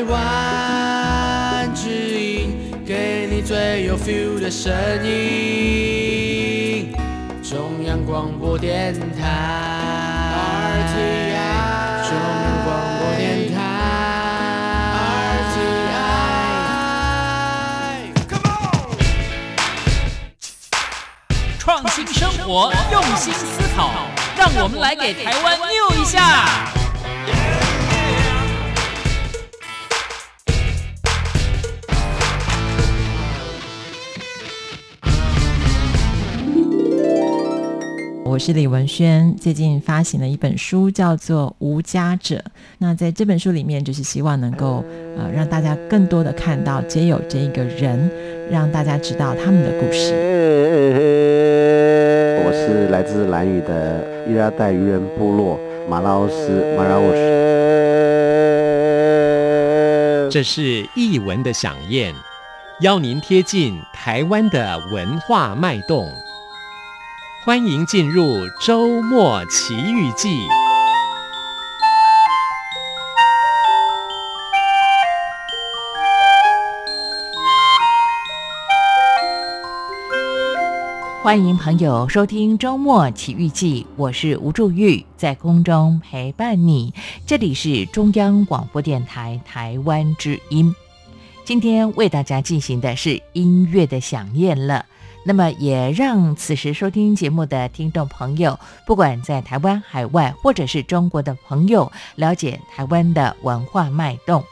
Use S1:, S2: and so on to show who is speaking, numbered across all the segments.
S1: 台湾之音，给你最有 feel 的声音。中央广播电台。中央广播电台。
S2: 创新生活，用心思考，让我们来给台湾 new 一下。
S3: 我是李文轩，最近发行了一本书，叫做《无家者》。那在这本书里面，就是希望能够呃让大家更多的看到街友这一个人，让大家知道他们的故事。
S4: 我是来自兰屿的伊拉代渔人部落马拉奥斯马拉沃斯。
S5: 这是译文的响宴，邀您贴近台湾的文化脉动。欢迎进入周末奇遇记。
S6: 欢迎朋友收听周末奇遇记，我是吴祝玉，在空中陪伴你。这里是中央广播电台台湾之音，今天为大家进行的是音乐的饗宴了。那么，也让此时收听节目的听众朋友，不管在台湾、海外，或者是中国的朋友，了解台湾的文化脉动。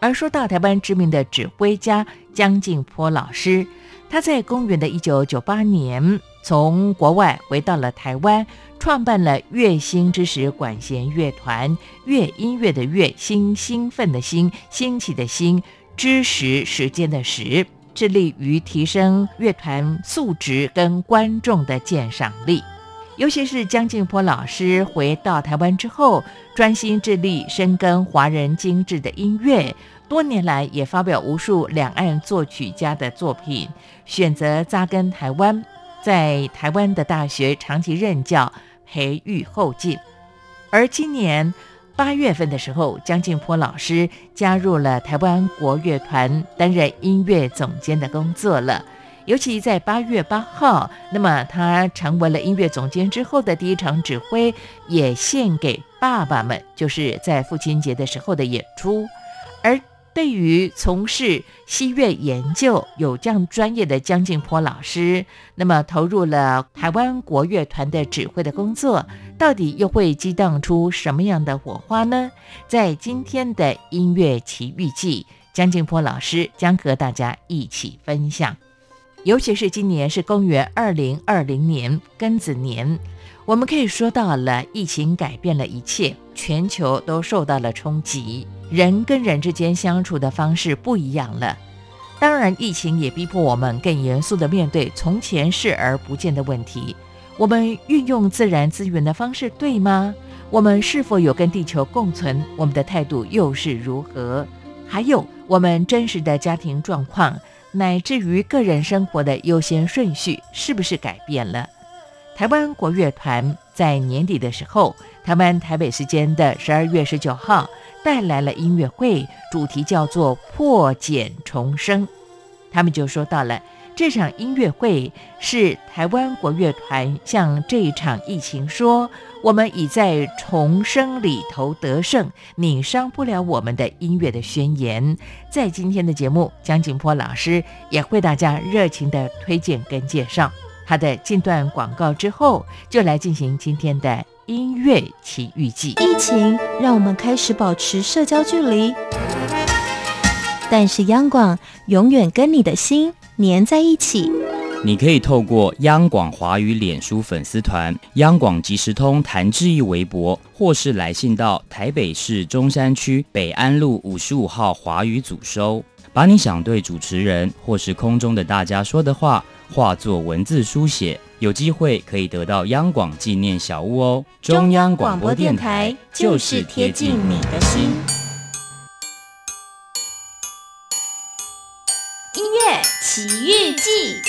S6: 而说到台湾知名的指挥家江静波老师，他在公元的一九九八年从国外回到了台湾，创办了乐星之时管弦乐团，乐音乐的乐，兴兴奋的兴，兴起的兴，之时时间的时。致力于提升乐团素质跟观众的鉴赏力，尤其是江静波老师回到台湾之后，专心致力深耕华人精致的音乐，多年来也发表无数两岸作曲家的作品，选择扎根台湾，在台湾的大学长期任教，培育后进，而今年。八月份的时候，江静波老师加入了台湾国乐团，担任音乐总监的工作了。尤其在八月八号，那么他成为了音乐总监之后的第一场指挥，也献给爸爸们，就是在父亲节的时候的演出，而。对于从事西乐研究有这样专业的江静波老师，那么投入了台湾国乐团的指挥的工作，到底又会激荡出什么样的火花呢？在今天的音乐奇遇记，江静波老师将和大家一起分享。尤其是今年是公元二零二零年庚子年，我们可以说到了疫情改变了一切，全球都受到了冲击。人跟人之间相处的方式不一样了，当然，疫情也逼迫我们更严肃地面对从前视而不见的问题。我们运用自然资源的方式对吗？我们是否有跟地球共存？我们的态度又是如何？还有，我们真实的家庭状况，乃至于个人生活的优先顺序，是不是改变了？台湾国乐团在年底的时候，台湾台北时间的十二月十九号。带来了音乐会，主题叫做“破茧重生”。他们就说到了这场音乐会是台湾国乐团向这一场疫情说：“我们已在重生里头得胜，你伤不了我们的音乐的宣言。”在今天的节目，江景波老师也为大家热情的推荐跟介绍他的近段广告之后，就来进行今天的。音乐奇遇记，
S7: 疫情让我们开始保持社交距离，但是央广永远跟你的心黏在一起。
S8: 你可以透过央广华语脸书粉丝团、央广即时通谭志毅微博，或是来信到台北市中山区北安路五十五号华语组收，把你想对主持人或是空中的大家说的话，化作文字书写。有机会可以得到央广纪念小物哦！
S7: 中央广播电台就是贴近你的心。奇遇记，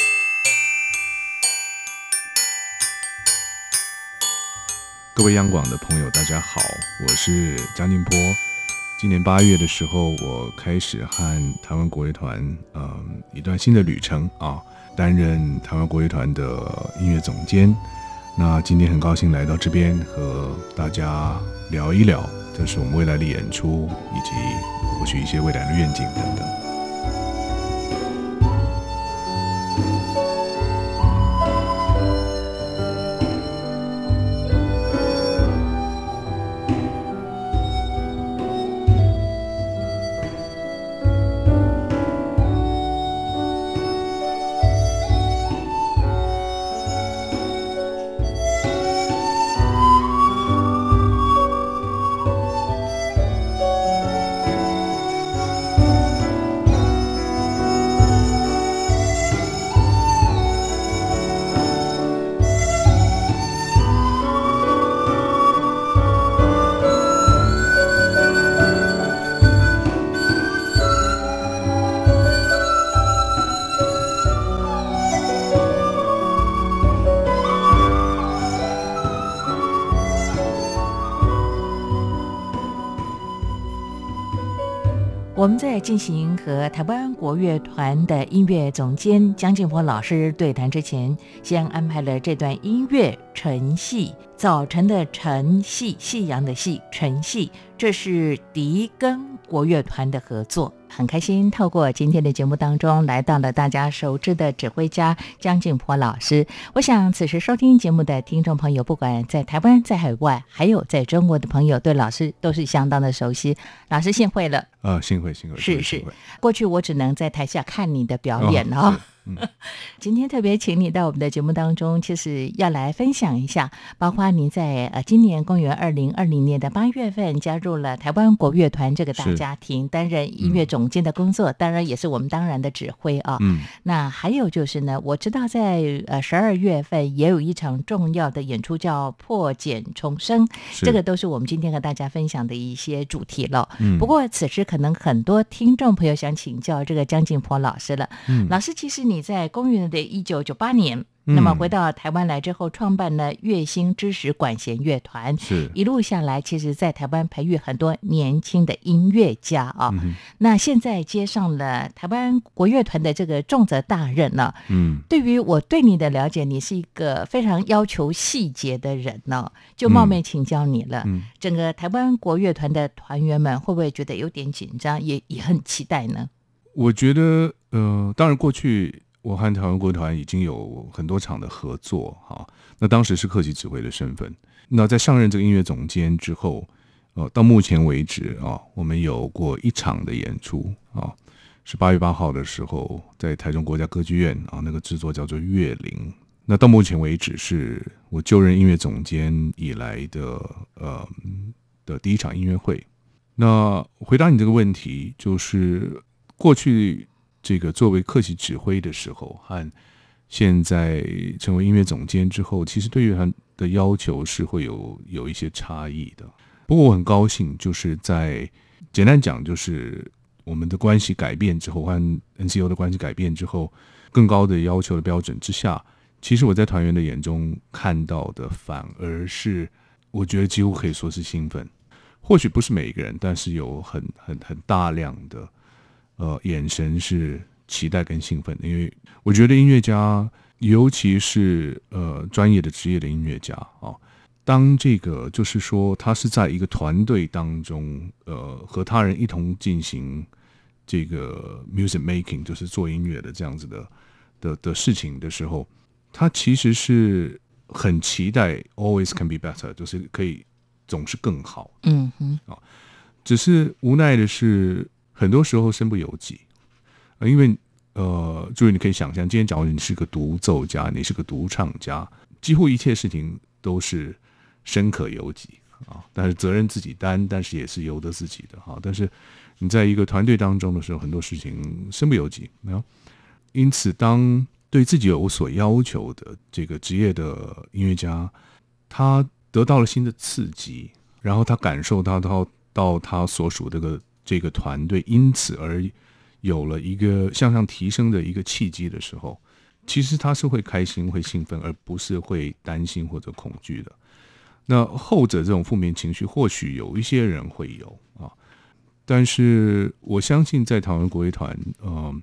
S9: 各位央广的朋友，大家好，我是江静波。今年八月的时候，我开始和台湾国乐团，嗯，一段新的旅程啊，担任台湾国乐团的音乐总监。那今天很高兴来到这边和大家聊一聊，这是我们未来的演出，以及或许一些未来的愿景等等。
S6: 在进行和台湾国乐团的音乐总监江静波老师对谈之前，先安排了这段音乐《晨戏》，早晨的晨戏，夕阳的夕，晨戏，这是笛跟国乐团的合作。很开心，透过今天的节目当中，来到了大家熟知的指挥家江静波老师。我想，此时收听节目的听众朋友，不管在台湾、在海外，还有在中国的朋友，对老师都是相当的熟悉。老师幸会了
S9: 啊，幸会，幸会，
S6: 是是。过去我只能在台下看你的表演哦。嗯，今天特别请你到我们的节目当中，其实要来分享一下，包括您在呃今年公元二零二零年的八月份加入了台湾国乐团这个大家庭，担任音乐总监的工作，嗯、当然也是我们当然的指挥啊。嗯，那还有就是呢，我知道在呃十二月份也有一场重要的演出叫破茧重生，这个都是我们今天和大家分享的一些主题了。嗯，不过此时可能很多听众朋友想请教这个江静波老师了。嗯，老师其实你。在公元的一九九八年，嗯，那么回到台湾来之后，创办了月星知识管弦乐团，是一路下来，其实在台湾培育很多年轻的音乐家啊，哦嗯。那现在接上了台湾国乐团的这个重责大任了。嗯，对于我对你的了解，你是一个非常要求细节的人呢，就冒昧请教你了。嗯，整个台湾国乐团的团员们会不会觉得有点紧张，也也很期待呢？
S9: 我觉得，呃，当然过去。我和台湾国团已经有很多场的合作，哈。那当时是客席指挥的身份。那在上任这个音乐总监之后，呃，到目前为止啊，我们有过一场的演出啊，是八月八号的时候在台中国家歌剧院啊，那个制作叫做《乐灵》。那到目前为止是我就任音乐总监以来的呃的第一场音乐会。那回答你这个问题，就是过去。这个作为客席指挥的时候，和现在成为音乐总监之后，其实对于他的要求是会有有一些差异的。不过我很高兴，就是在简单讲，就是我们的关系改变之后，和 NCO 的关系改变之后，更高的要求的标准之下，其实我在团员的眼中看到的，反而是我觉得几乎可以说是兴奋。或许不是每一个人，但是有很很很大量的。呃，眼神是期待跟兴奋的，因为我觉得音乐家，尤其是呃专业的职业的音乐家啊，当这个就是说他是在一个团队当中，呃，和他人一同进行这个 music making，就是做音乐的这样子的的的事情的时候，他其实是很期待 always can be better，就是可以总是更好。嗯哼，啊，只是无奈的是。很多时候身不由己，呃，因为呃，注意你可以想象，今天假如你是个独奏家，你是个独唱家，几乎一切事情都是身可由己啊，但是责任自己担，但是也是由得自己的哈。但是你在一个团队当中的时候，很多事情身不由己，没有。因此，当对自己有所要求的这个职业的音乐家，他得到了新的刺激，然后他感受到到到他所属这个。这个团队因此而有了一个向上提升的一个契机的时候，其实他是会开心、会兴奋，而不是会担心或者恐惧的。那后者这种负面情绪，或许有一些人会有啊，但是我相信在台湾国乐团，呃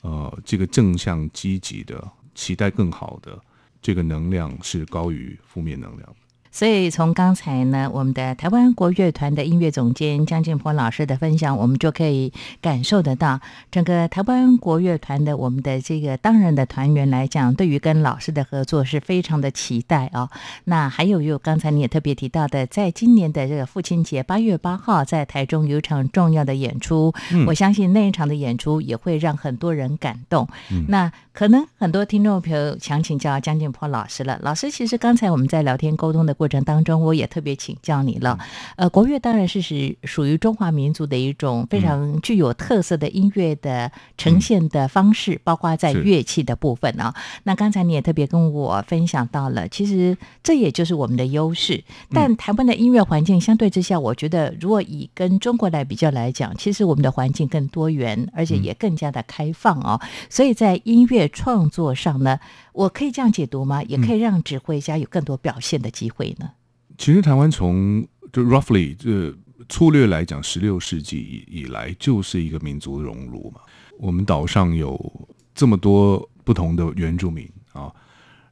S9: 呃，这个正向积极的、期待更好的这个能量是高于负面能量。
S6: 所以从刚才呢，我们的台湾国乐团的音乐总监江建波老师的分享，我们就可以感受得到，整个台湾国乐团的我们的这个当然的团员来讲，对于跟老师的合作是非常的期待哦。那还有有刚才你也特别提到的，在今年的这个父亲节八月八号，在台中有一场重要的演出，嗯、我相信那一场的演出也会让很多人感动。嗯、那可能很多听众朋友想请教江建波老师了，老师其实刚才我们在聊天沟通的过过程当中，我也特别请教你了。呃，国乐当然是是属于中华民族的一种非常具有特色的音乐的呈现的方式，嗯、包括在乐器的部分啊。那刚才你也特别跟我分享到了，其实这也就是我们的优势。但台湾的音乐环境相对之下，我觉得如果以跟中国来比较来讲，其实我们的环境更多元，而且也更加的开放哦。所以在音乐创作上呢，我可以这样解读吗？也可以让指挥家有更多表现的机会呢？
S9: 其实台湾从就 roughly 这粗略来讲，十六世纪以以来就是一个民族熔炉嘛。我们岛上有这么多不同的原住民啊，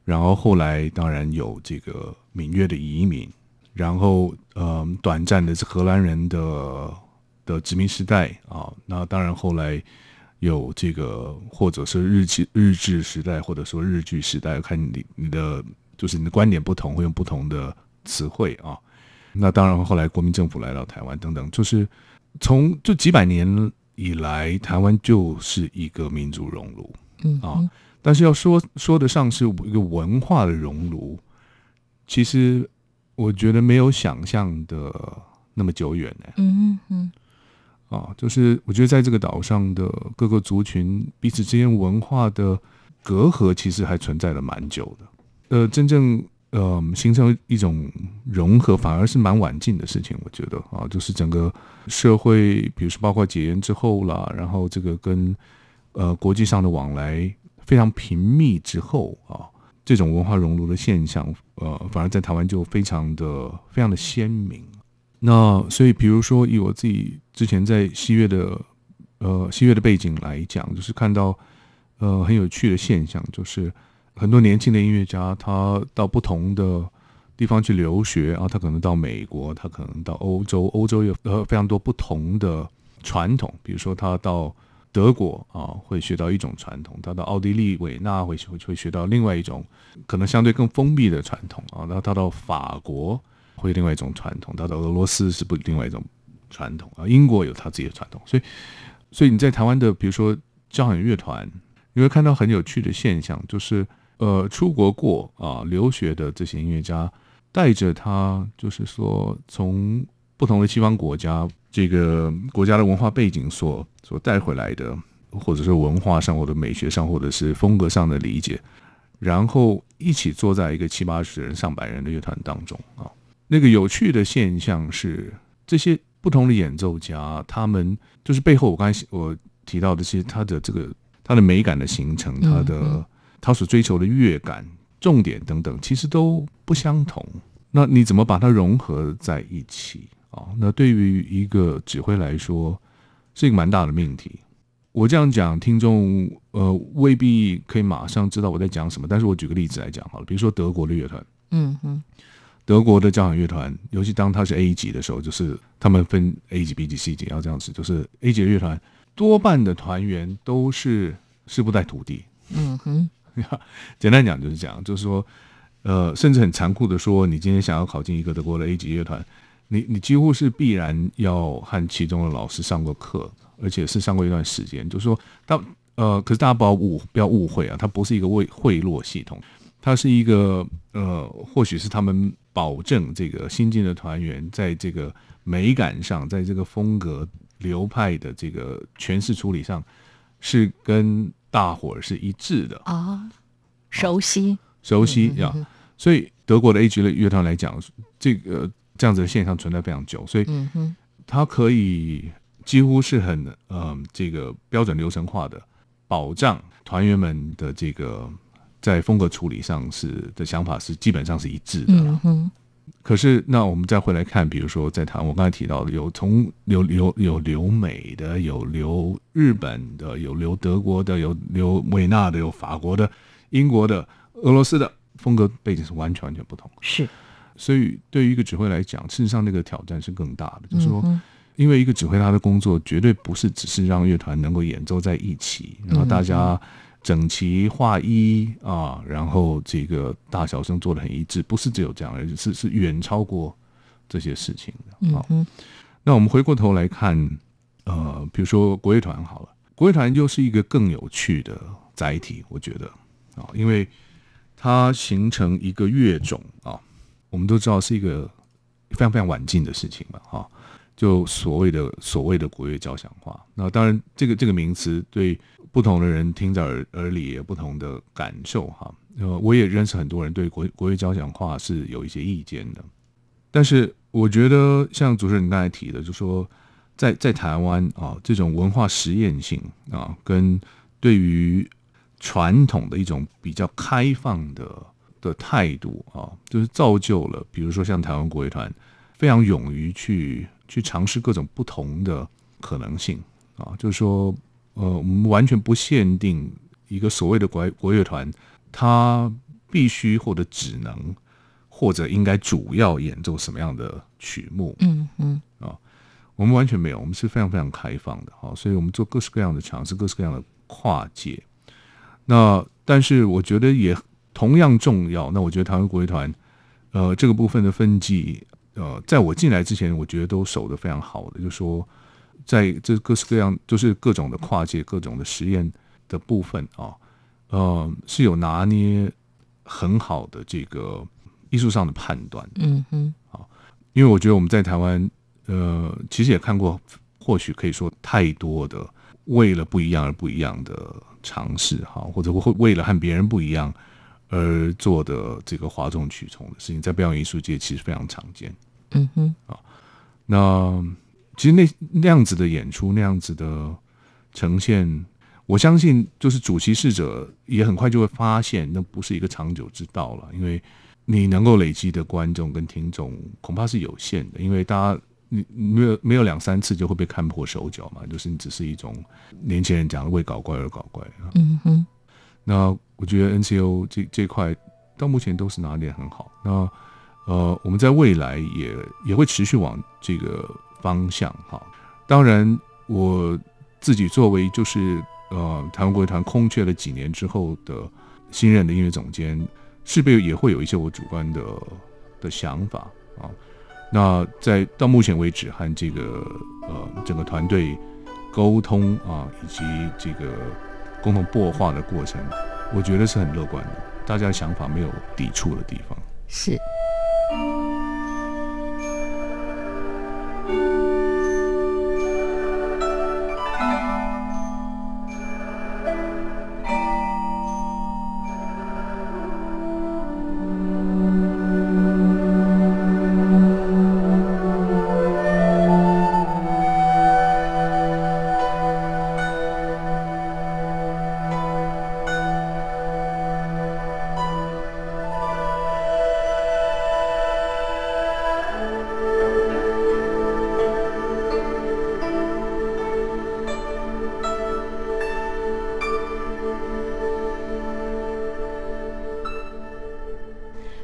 S9: 然后后来当然有这个闽越的移民，然后呃短暂的是荷兰人的的殖民时代啊，那当然后来有这个或者是日治日治时代，或者说日据时代，看你你的就是你的观点不同，会用不同的。词汇啊，那当然后来国民政府来到台湾等等，就是从这几百年以来，台湾就是一个民族熔炉，嗯啊，但是要说说得上是一个文化的熔炉，其实我觉得没有想象的那么久远呢。嗯嗯，啊，就是我觉得在这个岛上的各个族群彼此之间文化的隔阂，其实还存在了蛮久的。呃，真正。呃，形成一种融合，反而是蛮晚近的事情，我觉得啊，就是整个社会，比如说包括解严之后啦，然后这个跟呃国际上的往来非常频密之后啊，这种文化熔炉的现象，呃，反而在台湾就非常的非常的鲜明。那所以，比如说以我自己之前在西乐的呃西乐的背景来讲，就是看到呃很有趣的现象，就是。很多年轻的音乐家，他到不同的地方去留学啊，他可能到美国，他可能到欧洲，欧洲有呃非常多不同的传统，比如说他到德国啊，会学到一种传统；他到奥地利维纳会会会学到另外一种可能相对更封闭的传统啊。然后他到法国会另外一种传统，他到俄罗斯是不另外一种传统啊。英国有他自己的传统，所以所以你在台湾的比如说交响乐团，你会看到很有趣的现象，就是。呃，出国过啊，留学的这些音乐家，带着他，就是说，从不同的西方国家，这个国家的文化背景所所带回来的，或者是文化上或者美学上，或者是风格上的理解，然后一起坐在一个七八十人、上百人的乐团当中啊。那个有趣的现象是，这些不同的演奏家，他们就是背后我刚才我提到的其实，他的这个他的美感的形成，他的。他所追求的乐感、重点等等，其实都不相同。那你怎么把它融合在一起啊？那对于一个指挥来说，是一个蛮大的命题。我这样讲，听众呃未必可以马上知道我在讲什么。但是我举个例子来讲好了，比如说德国的乐团，嗯嗯，德国的交响乐团，尤其当它是 A 级的时候，就是他们分 A 级、B 级、C 级，要这样子，就是 A 级的乐团多半的团员都是师不带徒弟，嗯哼。简单讲就是这样，就是说，呃，甚至很残酷的说，你今天想要考进一个德国的 A 级乐团，你你几乎是必然要和其中的老师上过课，而且是上过一段时间。就是说，他呃，可是大家不要误不要误会啊，它不是一个贿贿赂系统，它是一个呃，或许是他们保证这个新进的团员在这个美感上，在这个风格流派的这个诠释处理上，是跟。大伙儿是一致的。啊，
S6: 熟悉。
S9: 熟悉呀，所以德国的 A 级的乐团来讲，这个这样子的现象存在非常久，所以它可以几乎是很嗯、呃、这个标准流程化的保障团员们的这个在风格处理上是的想法是基本上是一致的。可是那我们再回来看，比如说在台湾，我刚才提到的有从留留有留美的，有留日本的，有留德国的，有留维纳的，有法国的、英国的、俄罗斯的，风格背景是完全完全不同。
S6: 是，
S9: 所以对于一个指挥来讲，事实上那个挑战是更大的，就是说。因为一个指挥他的工作绝对不是只是让乐团能够演奏在一起，然后大家整齐划一啊，然后这个大小声做的很一致，不是只有这样而已，是是远超过这些事情的。好，那我们回过头来看，呃，比如说国乐团好了，国乐团又是一个更有趣的载体，我觉得啊，因为它形成一个乐种啊，我们都知道是一个非常非常晚近的事情嘛，哈。就所谓的所谓的国乐交响化，那当然这个这个名词对不同的人听在耳耳里也有不同的感受哈。呃，我也认识很多人对国国乐交响化是有一些意见的，但是我觉得像主持人刚才提的，就说在在台湾啊，这种文化实验性啊，跟对于传统的一种比较开放的的态度啊，就是造就了，比如说像台湾国乐团非常勇于去。去尝试各种不同的可能性啊，就是说，呃，我们完全不限定一个所谓的国国乐团，它必须或者只能或者应该主要演奏什么样的曲目，
S6: 嗯嗯
S9: 啊，我们完全没有，我们是非常非常开放的啊，所以我们做各式各样的尝试，各式各样的跨界。那但是我觉得也同样重要，那我觉得台湾国乐团，呃，这个部分的分际。呃，在我进来之前，我觉得都守得非常好的，就是说，在这各式各样，就是各种的跨界、各种的实验的部分啊，呃，是有拿捏很好的这个艺术上的判断。
S6: 嗯哼，
S9: 啊，因为我觉得我们在台湾，呃，其实也看过，或许可以说太多的为了不一样而不一样的尝试，哈，或者会为了和别人不一样。而做的这个哗众取宠的事情，在表演艺术界其实非常常见。
S6: 嗯哼，
S9: 啊，那其实那那样子的演出，那样子的呈现，我相信就是主席视者也很快就会发现，那不是一个长久之道了。因为你能够累积的观众跟听众恐怕是有限的，因为大家你没有没有两三次就会被看破手脚嘛，就是你只是一种年轻人讲的为搞怪而搞怪。
S6: 嗯哼。
S9: 那我觉得 NCO 这这块到目前都是拿捏很好。那呃，我们在未来也也会持续往这个方向哈。当然，我自己作为就是呃台湾国乐团空缺了几年之后的新任的音乐总监，势必也会有一些我主观的的想法啊。那在到目前为止和这个呃整个团队沟通啊，以及这个。共同破化的过程，我觉得是很乐观的，大家的想法没有抵触的地方。
S6: 是。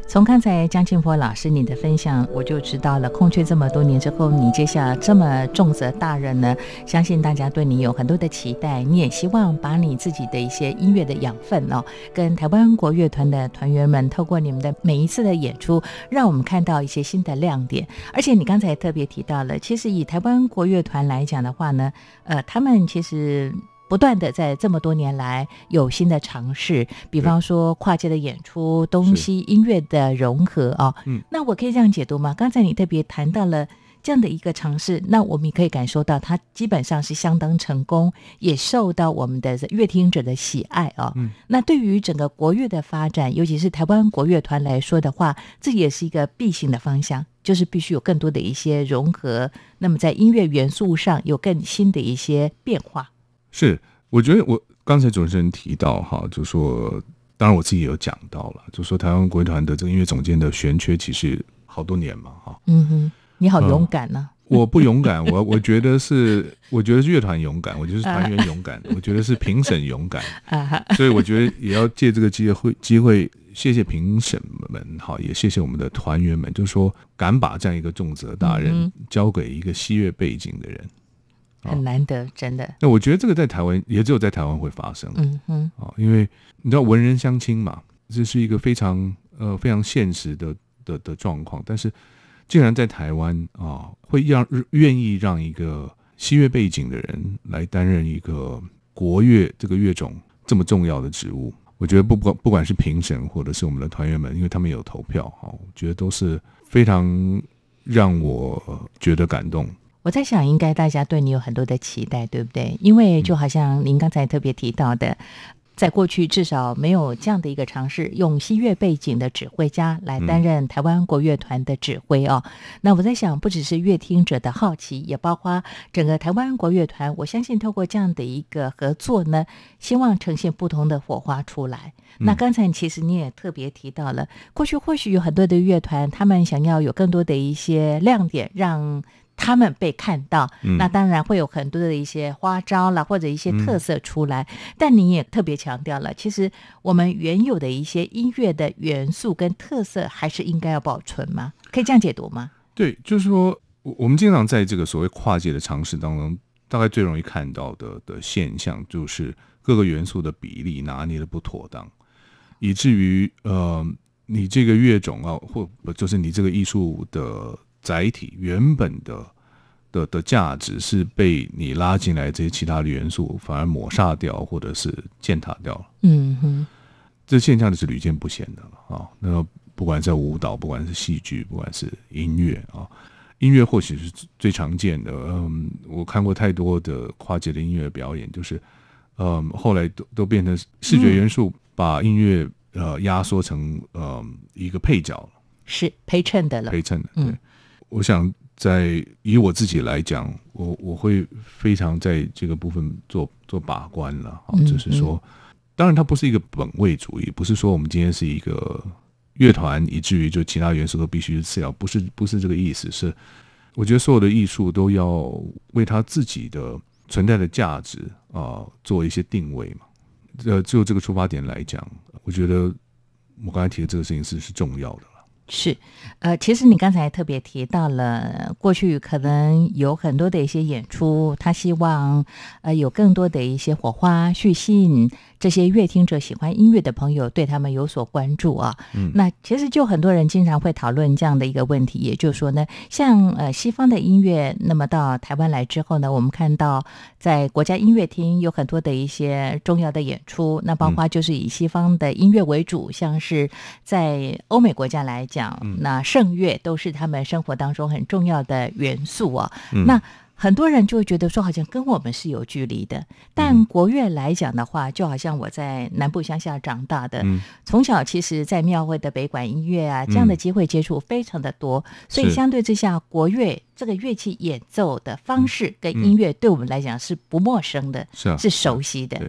S6: 从刚才江庆波老师你的分享，我就知道了，空缺这么多年之后，你接下这么重责大任呢，相信大家对你有很多的期待，你也希望把你自己的一些音乐的养分哦，跟台湾国乐团的团员们，透过你们的每一次的演出，让我们看到一些新的亮点。而且你刚才特别提到了，其实以台湾国乐团来讲的话呢，呃，他们其实。不断的在这么多年来有新的尝试，比方说跨界的演出、东西音乐的融合啊。嗯，那我可以这样解读吗？刚才你特别谈到了这样的一个尝试，那我们也可以感受到它基本上是相当成功，也受到我们的乐听者的喜爱啊。嗯，那对于整个国乐的发展，尤其是台湾国乐团来说的话，这也是一个必行的方向，就是必须有更多的一些融合，那么在音乐元素上有更新的一些变化。
S9: 是，我觉得我刚才主持人提到哈，就说，当然我自己也有讲到了，就说台湾国乐团的这个音乐总监的悬缺，其实好好多年嘛，哈。
S6: 嗯哼，你好勇敢呢。
S9: 我不勇敢，我我觉得是，我觉得是乐团勇敢，我觉得是团员勇敢，我觉得是评审勇敢。所以我觉得也要借这个机会机会，谢谢评审们，哈，也谢谢我们的团员们，就是说敢把这样一个重责大任交给一个西乐背景的人。
S6: 很难得，真的。
S9: 那我觉得这个在台湾也只有在台湾会发生。
S6: 嗯哼，
S9: 啊，因为你知道文人相亲嘛，这是一个非常呃非常现实的的的状况。但是，竟然在台湾啊，会让愿意让一个西乐背景的人来担任一个国乐这个乐种这么重要的职务，我觉得不管不管是评审或者是我们的团员们，因为他们有投票哈，我觉得都是非常让我觉得感动。
S6: 我在想，应该大家对你有很多的期待，对不对？因为就好像您刚才特别提到的，在过去至少没有这样的一个尝试，用西乐背景的指挥家来担任台湾国乐团的指挥哦。那我在想，不只是乐听者的好奇，也包括整个台湾国乐团。我相信透过这样的一个合作呢，希望呈现不同的火花出来。那刚才其实你也特别提到了，过去或许有很多的乐团，他们想要有更多的一些亮点，让他们被看到，那当然会有很多的一些花招啦，或者一些特色出来。但你也特别强调了，其实我们原有的一些音乐的元素跟特色，还是应该要保存吗？可以这样解读吗？
S9: 对，就是说，我们经常在这个所谓跨界的尝试当中，大概最容易看到的的现象，就是各个元素的比例拿捏的不妥当，以至于呃，你这个乐种啊，或就是你这个艺术的。载体原本的的的价值是被你拉进来这些其他的元素反而抹杀掉，或者是践踏掉了。
S6: 嗯哼，
S9: 这现象就是屡见不鲜的了啊。那不管在舞蹈，不管是戏剧，不管是音乐啊，音乐或许是最常见的。嗯，我看过太多的跨界的音乐表演，就是嗯，后来都都变成视觉元素把音乐呃压缩成呃一个配角了，
S6: 是陪衬的了，
S9: 陪衬的，对。我想在以我自己来讲，我我会非常在这个部分做做把关了。啊，就是说，当然它不是一个本位主义，不是说我们今天是一个乐团，以至于就其他元素都必须是次要，不是不是这个意思。是我觉得所有的艺术都要为它自己的存在的价值啊做一些定位嘛。呃，就这个出发点来讲，我觉得我刚才提的这个事情是是重要的。
S6: 是，呃，其实你刚才特别提到了，过去可能有很多的一些演出，他希望呃有更多的一些火花去吸引这些乐听者、喜欢音乐的朋友对他们有所关注啊。嗯，那其实就很多人经常会讨论这样的一个问题，也就是说呢，像呃西方的音乐，那么到台湾来之后呢，我们看到在国家音乐厅有很多的一些重要的演出，那包括就是以西方的音乐为主，像是在欧美国家来讲。讲那圣乐都是他们生活当中很重要的元素啊。嗯、那很多人就会觉得说，好像跟我们是有距离的。但国乐来讲的话，就好像我在南部乡下长大的，嗯、从小其实，在庙会的北管音乐啊，这样的机会接触非常的多。嗯、所以相对之下，国乐这个乐器演奏的方式跟音乐，对我们来讲是不陌生的，是熟悉的。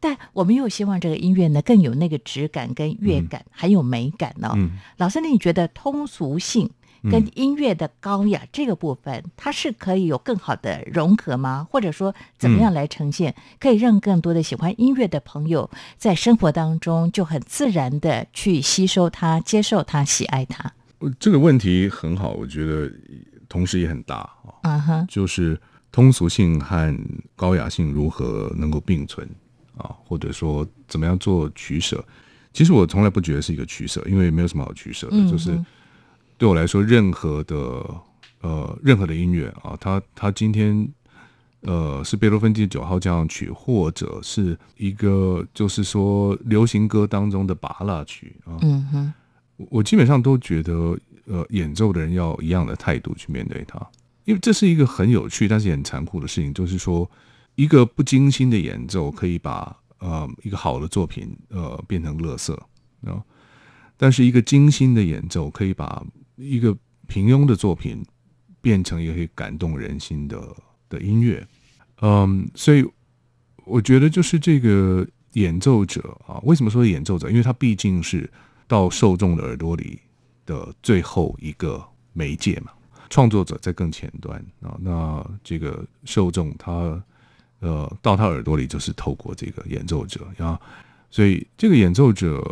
S6: 但我们又希望这个音乐呢，更有那个质感跟乐感，嗯、还有美感哦。嗯、老师，那你觉得通俗性跟音乐的高雅这个部分，嗯、它是可以有更好的融合吗？或者说，怎么样来呈现，可以让更多的喜欢音乐的朋友在生活当中就很自然的去吸收它、接受它、喜爱它？
S9: 这个问题很好，我觉得同时也很大啊。
S6: 嗯哼，
S9: 就是通俗性和高雅性如何能够并存？啊，或者说怎么样做取舍？其实我从来不觉得是一个取舍，因为没有什么好取舍的。嗯、就是对我来说，任何的呃任何的音乐啊，它它今天呃是贝多芬第九号交响曲，或者是一个就是说流行歌当中的拔拉曲啊，
S6: 嗯哼，
S9: 我基本上都觉得呃演奏的人要一样的态度去面对它，因为这是一个很有趣但是也很残酷的事情，就是说。一个不精心的演奏可以把呃一个好的作品呃变成垃圾啊，但是一个精心的演奏可以把一个平庸的作品变成一个可以感动人心的的音乐，嗯，所以我觉得就是这个演奏者啊，为什么说演奏者？因为他毕竟是到受众的耳朵里的最后一个媒介嘛，创作者在更前端啊，那这个受众他呃到他耳朵里就是透过这个演奏者，然后所以这个演奏者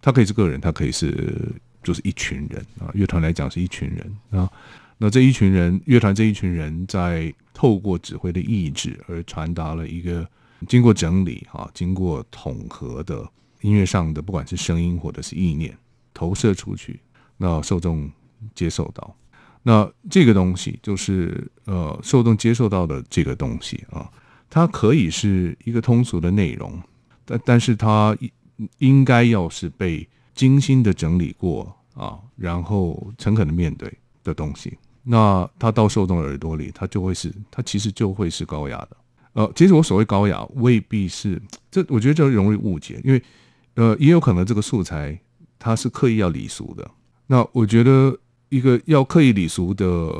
S9: 他可以是个人，他可以是就是一群人啊，乐团来讲是一群人啊，那这一群人乐团这一群人在透过指挥的意志而传达了一个经过整理啊，经过统合的音乐上的不管是声音或者是意念投射出去，那受众。接受到，那这个东西就是呃，受众接受到的这个东西啊，它可以是一个通俗的内容，但但是它应该要是被精心的整理过啊，然后诚恳的面对的东西，那它到受众耳朵里，它就会是，它其实就会是高雅的。呃，其实我所谓高雅，未必是这，我觉得这容易误解，因为呃，也有可能这个素材它是刻意要礼俗的。那我觉得。一个要刻意礼俗的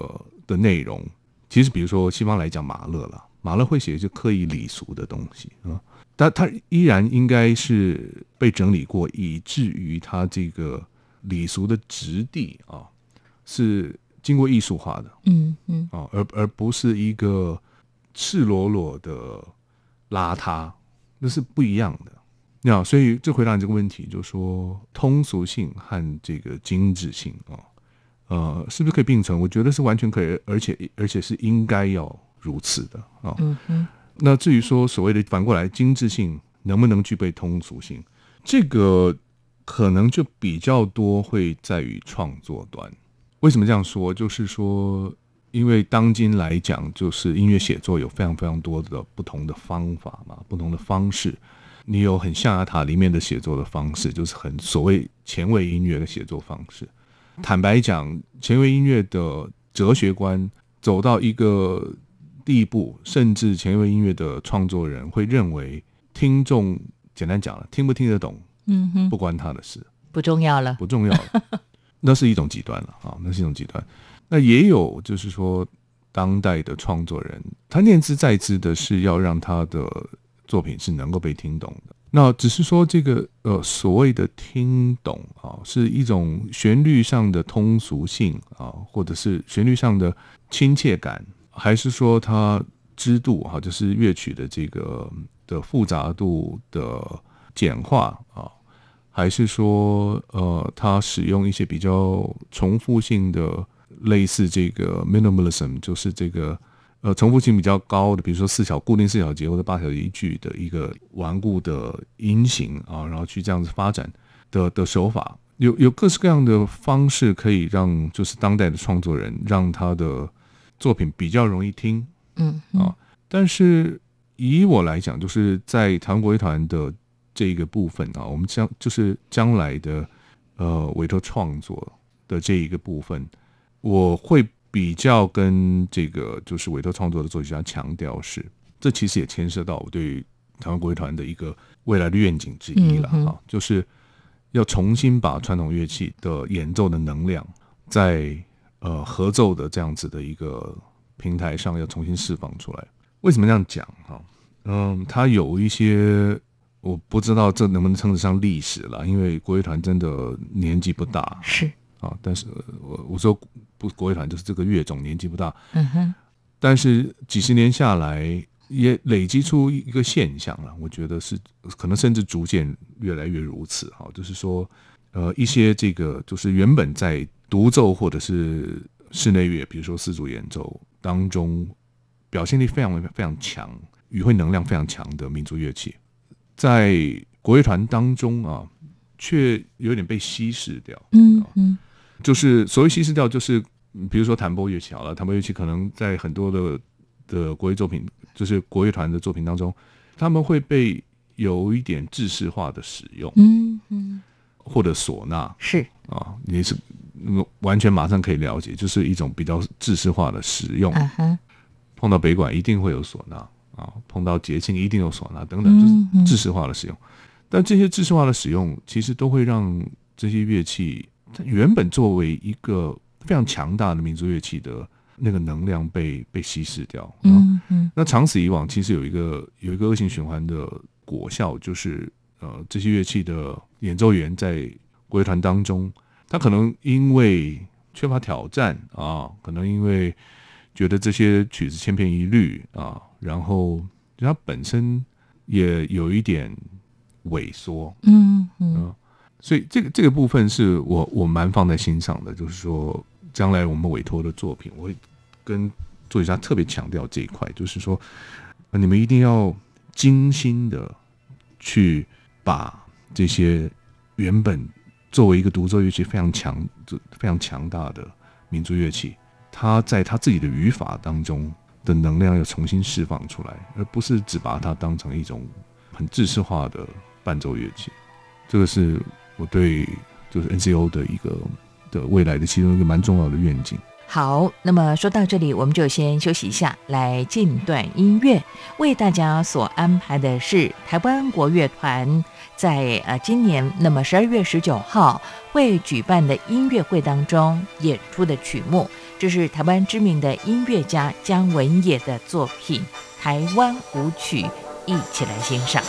S9: 的内容，其实比如说西方来讲马勒了，马勒会写一些刻意礼俗的东西啊，但他依然应该是被整理过，以至于他这个礼俗的质地啊是经过艺术化的，
S6: 嗯嗯
S9: 啊，而而不是一个赤裸裸的邋遢，那是不一样的。那所以这回答你这个问题，就说通俗性和这个精致性啊。呃，是不是可以并存？我觉得是完全可以，而且而且是应该要如此的啊。那至于说所谓的反过来精致性能不能具备通俗性，这个可能就比较多会在于创作端。为什么这样说？就是说，因为当今来讲，就是音乐写作有非常非常多的不同的方法嘛，不同的方式。你有很象牙塔里面的写作的方式，就是很所谓前卫音乐的写作方式。坦白讲，前卫音乐的哲学观走到一个地步，甚至前卫音乐的创作人会认为，听众简单讲了，听不听得懂，
S6: 嗯哼，
S9: 不关他的事，
S6: 不重要了，
S9: 不重要了，那是一种极端了啊，那是一种极端。那也有就是说，当代的创作人，他念之在之的是要让他的作品是能够被听懂的。那只是说这个呃所谓的听懂啊，是一种旋律上的通俗性啊，或者是旋律上的亲切感，还是说它支度哈，就是乐曲的这个的复杂度的简化啊，还是说呃它使用一些比较重复性的类似这个 minimalism，就是这个。呃，重复性比较高的，比如说四小固定四小节或者八小节一句的一个顽固的音型啊，然后去这样子发展的的手法，有有各式各样的方式可以让就是当代的创作人让他的作品比较容易听，
S6: 嗯
S9: 啊，但是以我来讲，就是在台湾国乐团的这一个部分啊，我们将就是将来的呃委托创作的这一个部分，我会。比较跟这个就是委托创作的作曲家强调是，这其实也牵涉到我对台湾国乐团的一个未来的愿景之一了哈，就是要重新把传统乐器的演奏的能量，在呃合奏的这样子的一个平台上要重新释放出来。为什么这样讲哈？嗯，它有一些我不知道这能不能称得上历史了，因为国乐团真的年纪不大，
S6: 是
S9: 啊，但是我我说。不，国乐团就是这个乐种年纪不大，
S6: 嗯哼，
S9: 但是几十年下来也累积出一个现象了。我觉得是可能甚至逐渐越来越如此。哈，就是说，呃，一些这个就是原本在独奏或者是室内乐，比如说四组演奏当中表现力非常非常强、与会能量非常强的民族乐器，在国乐团当中啊，却有点被稀释掉。
S6: 嗯嗯。
S9: 就是所谓稀释掉，就是比如说弹拨乐器好了，弹拨乐器可能在很多的的国乐作品，就是国乐团的作品当中，他们会被有一点制式化的使用，
S6: 嗯嗯，
S9: 或者唢呐
S6: 是
S9: 啊，你是完全马上可以了解，就是一种比较制式化的使用。碰到北管一定会有唢呐啊，碰到节庆一定有唢呐等等，就是制式化的使用。但这些制式化的使用，其实都会让这些乐器。它原本作为一个非常强大的民族乐器的那个能量被被稀释掉，
S6: 嗯嗯，
S9: 那长此以往，其实有一个有一个恶性循环的果效，就是呃，这些乐器的演奏员在国乐团当中，他可能因为缺乏挑战啊，可能因为觉得这些曲子千篇一律啊，然后他本身也有一点萎缩，
S6: 嗯嗯、
S9: 啊，所以这个这个部分是我我蛮放在心上的，就是说将来我们委托的作品，我会跟作曲家特别强调这一块，就是说你们一定要精心的去把这些原本。作为一个独奏乐器非常强、非常强大的民族乐器，它在它自己的语法当中的能量要重新释放出来，而不是只把它当成一种很制式化的伴奏乐器。这个是我对就是 NCO 的一个的未来的其中一个蛮重要的愿景。
S6: 好，那么说到这里，我们就先休息一下，来进段音乐。为大家所安排的是台湾国乐团在呃今年那么十二月十九号会举办的音乐会当中演出的曲目，这是台湾知名的音乐家姜文也的作品《台湾舞曲》，一起来欣赏。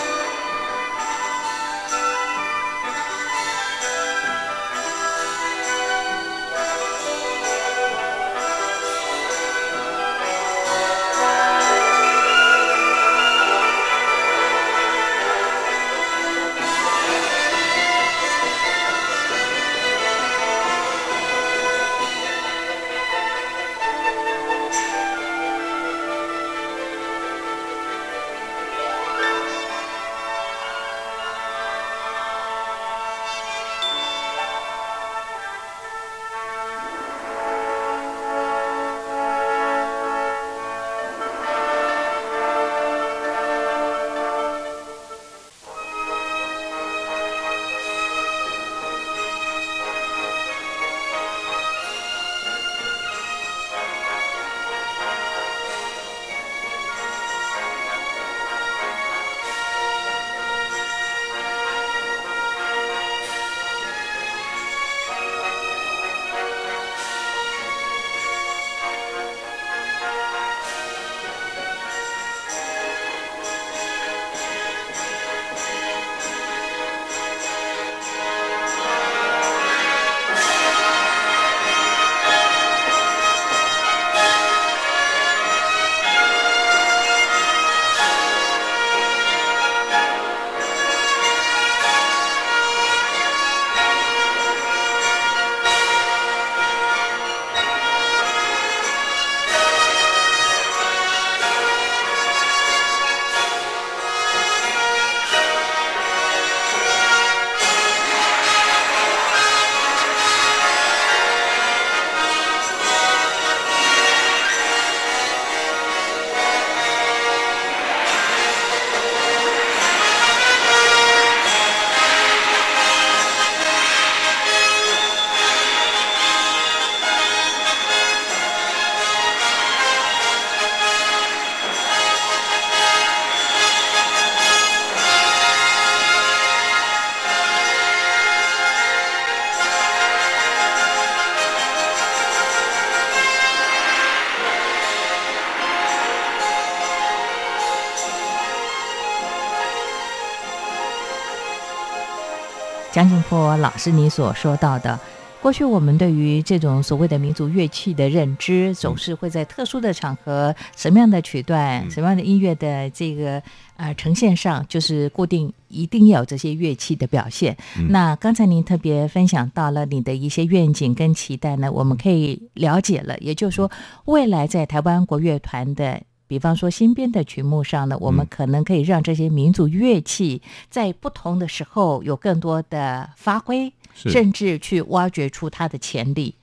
S6: 张静波老师，你所说到的，过去我们对于这种所谓的民族乐器的认知，总是会在特殊的场合、什么样的曲段、什么样的音乐的这个呃呈现上，就是固定一定要有这些乐器的表现。那刚才您特别分享到了你的一些愿景跟期待呢，我们可以了解了，也就是说，未来在台湾国乐团的。比方说新编的曲目上呢，我们可能可以让这些民族乐器在不同的时候有更多的发挥，甚至去挖掘出它的潜力。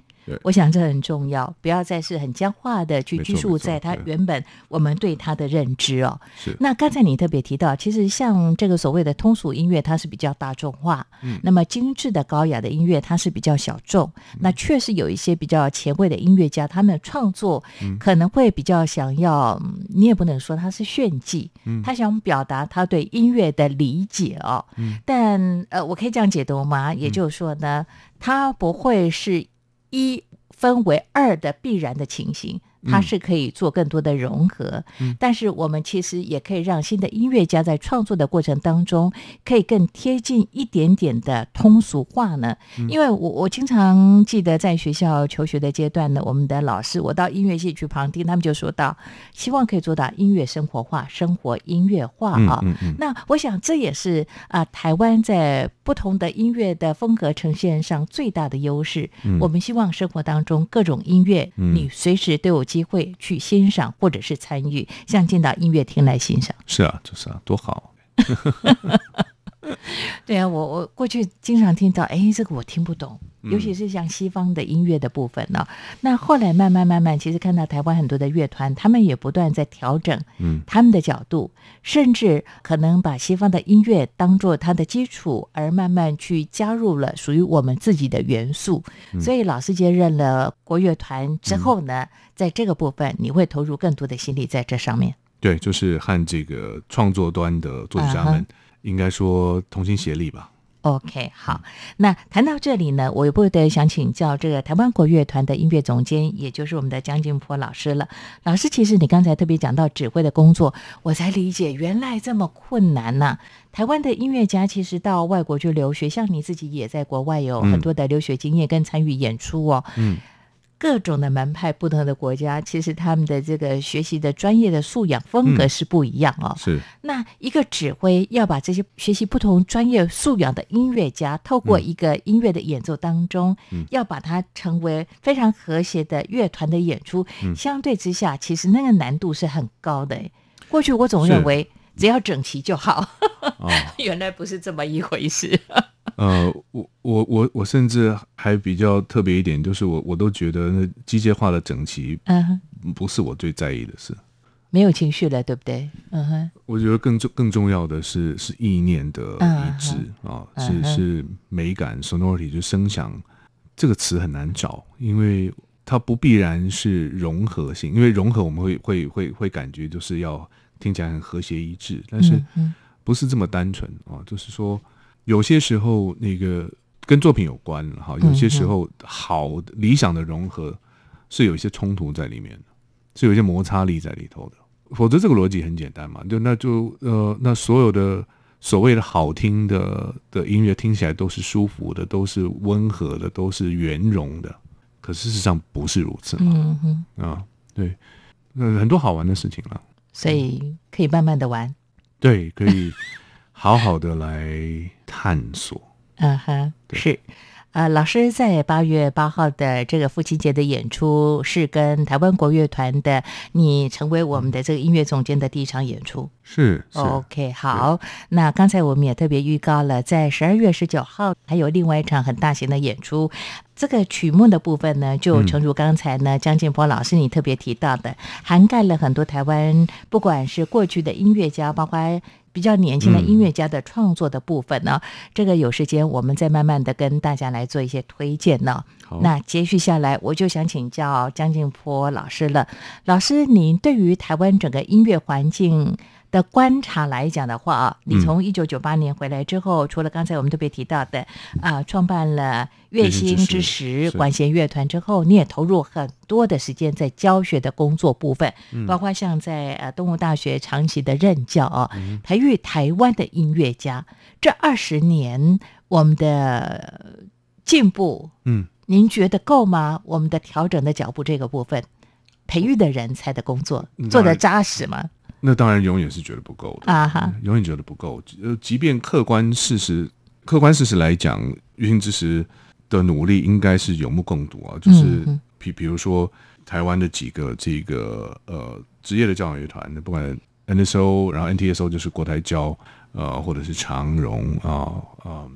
S6: 我想这很重要，不要再是很僵化的去拘束在他原本我们对他的认知哦。是。那刚才你特别提到，其实像这个所谓的通俗音乐，它是比较大众化。嗯。那么精致的高雅的音乐，它是比较小众。嗯。那确实有一些比较前卫的音乐家，他们的创作可能会比较想要，你也不能说他是炫技。嗯。他想表达他对音乐的理解哦。嗯。但呃，我可以这样解读吗？也就是说呢，他不会是。一分为二的必然的情形，它是可以做更多的融合，嗯、但是我们其实也可以让新的音乐家在创作的过程当中，可以更贴近一点点的通俗化呢。嗯、因为我我经常记得在学校求学的阶段呢，我们的老师，我到音乐系去旁听，他们就说到，希望可以做到音乐生活化、生活音乐化啊。那我想这也是啊、呃，台湾在不同的音乐的风格呈现上最大的优势。嗯、我们希望生活当中各种音乐，嗯、你随时都有。机会去欣赏或者是参与，像进到音乐厅来欣赏。
S9: 是啊，就是啊，多好。
S6: 对啊，我我过去经常听到，哎，这个我听不懂，尤其是像西方的音乐的部分呢、哦。嗯、那后来慢慢慢慢，其实看到台湾很多的乐团，他们也不断在调整，嗯，他们的角度，嗯、甚至可能把西方的音乐当做它的基础，而慢慢去加入了属于我们自己的元素。嗯、所以老师接任了国乐团之后呢，嗯、在这个部分，你会投入更多的心力在这上面。
S9: 对，就是和这个创作端的作曲家们。Uh huh. 应该说同心协力吧。
S6: OK，好。那谈到这里呢，我也不得想请教这个台湾国乐团的音乐总监，也就是我们的江静波老师了。老师，其实你刚才特别讲到指挥的工作，我才理解原来这么困难呢、啊。台湾的音乐家其实到外国去留学，像你自己也在国外有很多的留学经验跟参与演出哦。嗯。嗯各种的门派，不同的国家，其实他们的这个学习的专业的素养风格是不一样哦。
S9: 嗯、是。
S6: 那一个指挥要把这些学习不同专业素养的音乐家，透过一个音乐的演奏当中，嗯、要把它成为非常和谐的乐团的演出，嗯、相对之下，其实那个难度是很高的。过去我总认为只要整齐就好，哦、原来不是这么一回事。
S9: 呃，我我我我甚至还比较特别一点，就是我我都觉得那机械化的整齐，嗯，不是我最在意的事，
S6: 没有情绪了，对不对？嗯哼，
S9: 我觉得更重更重要的是是意念的一致啊，是是美感 sonority 就声响。这个词很难找，因为它不必然是融合性，因为融合我们会会会会感觉就是要听起来很和谐一致，但是不是这么单纯啊，就是说。有些时候，那个跟作品有关哈。有些时候，好理想的融合是有一些冲突在里面的，是有一些摩擦力在里头的。否则，这个逻辑很简单嘛，就那就呃，那所有的所谓的好听的的音乐听起来都是舒服的，都是温和的，都是圆融的。可事实上不是如此嘛。嗯哼啊，对，那很多好玩的事情了。
S6: 所以可以慢慢的玩。
S9: 对，可以。好好的来探索，
S6: 嗯哼、uh，huh, 对。是，呃，老师在八月八号的这个父亲节的演出是跟台湾国乐团的，你成为我们的这个音乐总监的第一场演出，
S9: 是，是
S6: ，OK，好，那刚才我们也特别预告了，在十二月十九号还有另外一场很大型的演出。这个曲目的部分呢，就诚如刚才呢，江建波老师你特别提到的，涵盖了很多台湾，不管是过去的音乐家，包括比较年轻的音乐家的创作的部分呢。这个有时间我们再慢慢的跟大家来做一些推荐呢。那接续下来，我就想请教江静波老师了。老师，您对于台湾整个音乐环境的观察来讲的话啊，你从一九九八年回来之后，嗯、除了刚才我们特别提到的啊，创办了月星之时管弦乐团之后，你也投入很多的时间在教学的工作部分，嗯、包括像在呃东吴大学长期的任教啊，嗯、培育台湾的音乐家。这二十年我们的进步，嗯，您觉得够吗？我们的调整的脚步这个部分，培育的人才的工作做的扎实吗？
S9: 那当然永远是觉得不够的啊！哈，永远觉得不够。呃，即便客观事实，客观事实来讲，乐心之时的努力应该是有目共睹啊。就是比比如说台湾的几个这个呃职业的交响乐团，不管 NSO，然后 NTSO 就是国台交，呃，或者是长荣啊啊，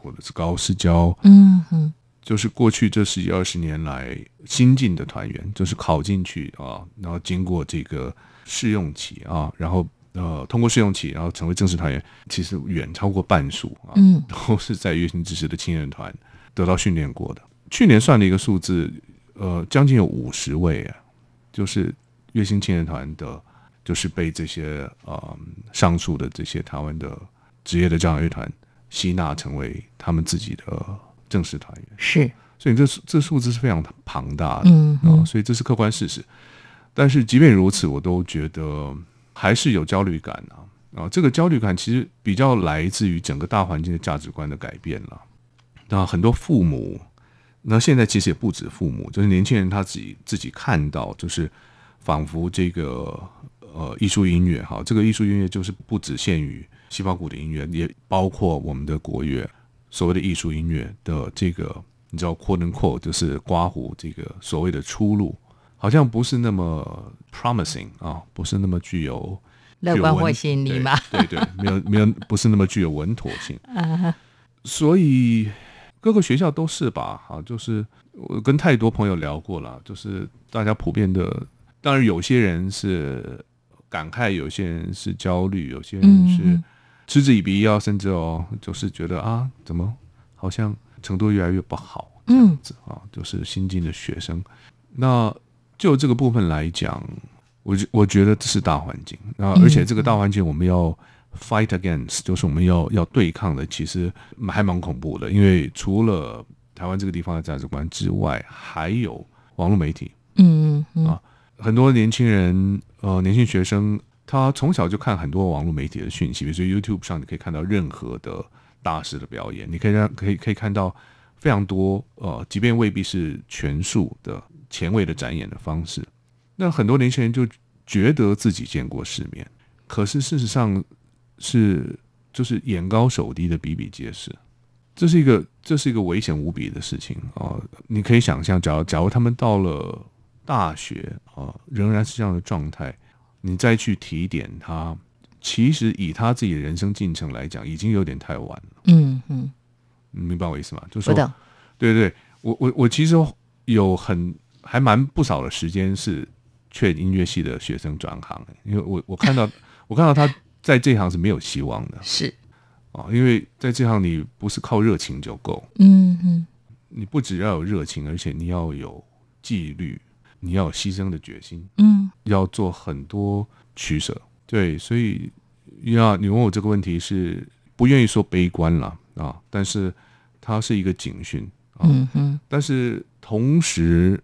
S9: 或者是高师交，嗯哼，就是过去这十几二十年来新进的团员，就是考进去啊，然后经过这个。试用期啊，然后呃，通过试用期，然后成为正式团员，其实远超过半数啊，嗯，都是在月薪支持的青年团得到训练过的。去年算了一个数字，呃，将近有五十位啊，就是月薪青年团的，就是被这些呃上述的这些台湾的职业的交响乐团吸纳成为他们自己的正式团员。
S6: 是，
S9: 所以这这数字是非常庞大的，嗯，所以这是客观事实。但是即便如此，我都觉得还是有焦虑感啊啊！这个焦虑感其实比较来自于整个大环境的价值观的改变了。那很多父母，那现在其实也不止父母，就是年轻人他自己自己看到，就是仿佛这个呃艺术音乐哈，这个艺术音乐就是不只限于西方古典音乐，也包括我们的国乐。所谓的艺术音乐的这个，你知道 “quote and quote” 就是刮胡这个所谓的出路，好像不是那么 promising 啊，不是那么具有
S6: 乐观或吸引力嘛？
S9: 对对，对，没有没有，不是那么具有稳妥性。所以各个学校都是吧？啊，就是我跟太多朋友聊过了，就是大家普遍的，当然有些人是感慨，有些人是焦虑，有些人是。嗯嗤之以鼻，要甚至哦，就是觉得啊，怎么好像程度越来越不好这样子啊？就是新进的学生，那就这个部分来讲，我我觉得这是大环境。啊，而且这个大环境我们要 fight against，就是我们要要对抗的，其实还蛮恐怖的，因为除了台湾这个地方的价值观之外，还有网络媒体，嗯嗯。啊，很多年轻人呃，年轻学生。他从小就看很多网络媒体的讯息，比如说 YouTube 上，你可以看到任何的大师的表演，你可以让可以可以看到非常多呃，即便未必是全数的前卫的展演的方式。那很多年轻人就觉得自己见过世面，可是事实上是就是眼高手低的比比皆是，这是一个这是一个危险无比的事情啊、呃！你可以想象，假如假如他们到了大学啊、呃，仍然是这样的状态。你再去提点他，其实以他自己的人生进程来讲，已经有点太晚了。嗯嗯，你明白我意思吗？就是对对，我我我其实有很还蛮不少的时间是劝音乐系的学生转行，因为我我看到 我看到他在这行是没有希望的。
S6: 是
S9: 啊，因为在这行你不是靠热情就够。
S6: 嗯嗯，
S9: 你不只要有热情，而且你要有纪律。你要有牺牲的决心，
S6: 嗯，
S9: 要做很多取舍，对，所以要你问我这个问题是不愿意说悲观了啊，但是它是一个警讯，
S6: 嗯哼，
S9: 但是同时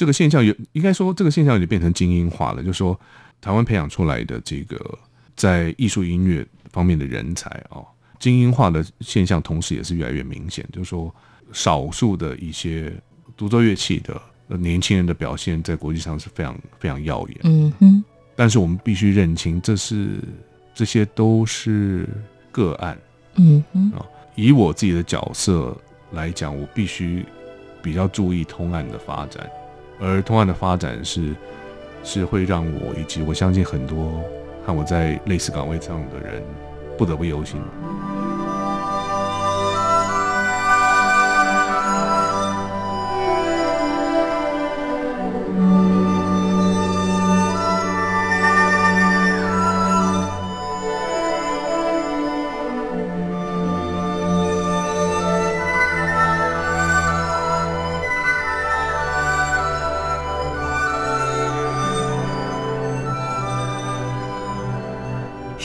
S9: 这个现象有应该说这个现象已经变成精英化了，就是说台湾培养出来的这个在艺术音乐方面的人才啊，精英化的现象同时也是越来越明显，就是说少数的一些独奏乐器的。年轻人的表现在国际上是非常非常耀眼，
S6: 嗯哼，
S9: 但是我们必须认清，这是这些都是个案，
S6: 嗯哼
S9: 啊。以我自己的角色来讲，我必须比较注意通案的发展，而通案的发展是是会让我以及我相信很多和我在类似岗位上的人不得不忧心。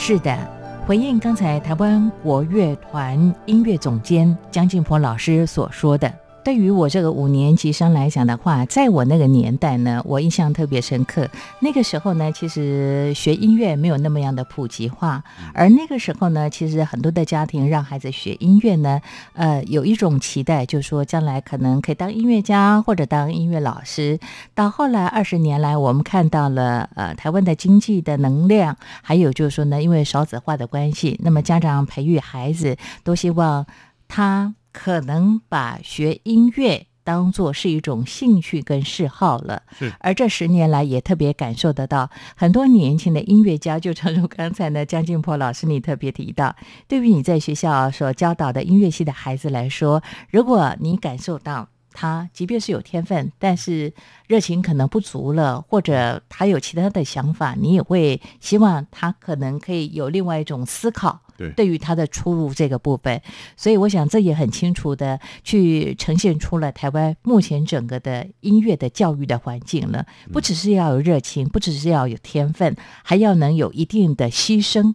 S6: 是的，回应刚才台湾国乐团音乐总监江静波老师所说的。对于我这个五年级生来讲的话，在我那个年代呢，我印象特别深刻。那个时候呢，其实学音乐没有那么样的普及化，而那个时候呢，其实很多的家庭让孩子学音乐呢，呃，有一种期待，就是说将来可能可以当音乐家或者当音乐老师。到后来二十年来，我们看到了呃台湾的经济的能量，还有就是说呢，因为少子化的关系，那么家长培育孩子都希望他。可能把学音乐当做是一种兴趣跟嗜好了，
S9: 是。
S6: 而这十年来也特别感受得到，很多年轻的音乐家，就正如刚才呢江静波老师你特别提到，对于你在学校所教导的音乐系的孩子来说，如果你感受到他即便是有天分，但是热情可能不足了，或者他有其他的想法，你也会希望他可能可以有另外一种思考。
S9: 对，
S6: 对于他的出入这个部分，所以我想这也很清楚的去呈现出了台湾目前整个的音乐的教育的环境了。不只是要有热情，不只是要有天分，还要能有一定的牺牲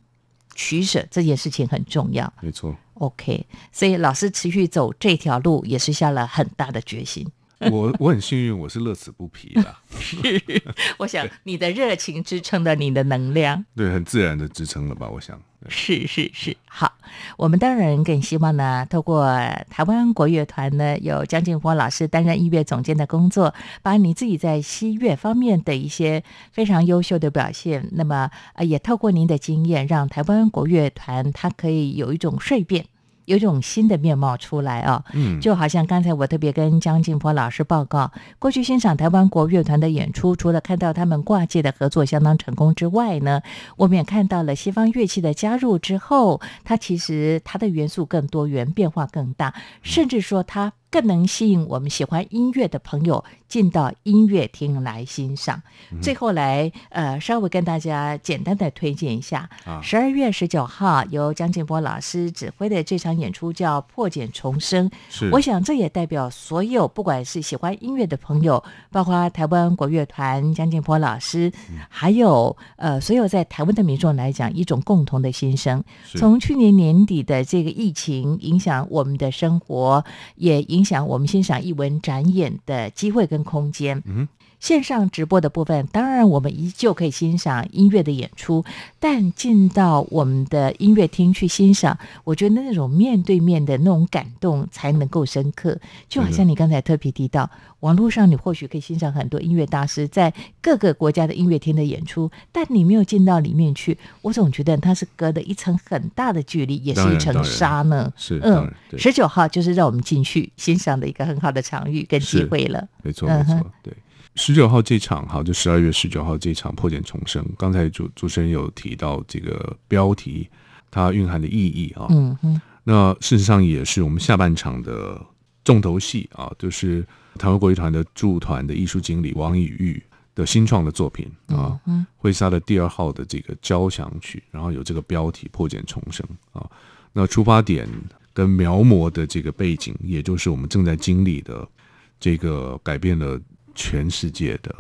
S6: 取舍，这件事情很重要。
S9: 没错。
S6: OK，所以老师持续走这条路也是下了很大的决心。
S9: 我我很幸运，我是乐此不疲啦。
S6: 是，我想你的热情支撑了你的能量，
S9: 对，很自然的支撑了吧？我想，
S6: 是是是。好，我们当然更希望呢，透过台湾国乐团呢，有江静波老师担任音乐总监的工作，把你自己在西乐方面的一些非常优秀的表现，那么呃，也透过您的经验，让台湾国乐团它可以有一种蜕变。有一种新的面貌出来啊，嗯，就好像刚才我特别跟江静波老师报告，过去欣赏台湾国乐团的演出，除了看到他们跨界的合作相当成功之外呢，我们也看到了西方乐器的加入之后，它其实它的元素更多元，变化更大，甚至说它。更能吸引我们喜欢音乐的朋友进到音乐厅来欣赏。嗯、最后来，呃，稍微跟大家简单的推荐一下，十二、啊、月十九号由江建波老师指挥的这场演出叫《破茧重生》。是，我想这也代表所有不管是喜欢音乐的朋友，包括台湾国乐团江建波老师，嗯、还有呃所有在台湾的民众来讲，一种共同的心声。从去年年底的这个疫情影响我们的生活，也影。影响我们欣赏艺文展演的机会跟空间。嗯。线上直播的部分，当然我们依旧可以欣赏音乐的演出，但进到我们的音乐厅去欣赏，我觉得那种面对面的那种感动才能够深刻。就好像你刚才特别提到，网络上你或许可以欣赏很多音乐大师在各个国家的音乐厅的演出，但你没有进到里面去，我总觉得它是隔了一层很大的距离，也是一层纱呢。
S9: 是，
S6: 嗯，十九号就是让我们进去欣赏的一个很好的场域跟机会了。
S9: 没错，没错，对。十九号这场，哈，就十二月十九号这场破茧重生。刚才主主持人有提到这个标题，它蕴含的意义啊。嗯嗯。那事实上也是我们下半场的重头戏啊，就是台湾国乐团的驻团的艺术经理王以玉的新创的作品啊。嗯。会是他的第二号的这个交响曲，然后有这个标题破茧重生啊。那出发点跟描摹的这个背景，也就是我们正在经历的这个改变了。全世界的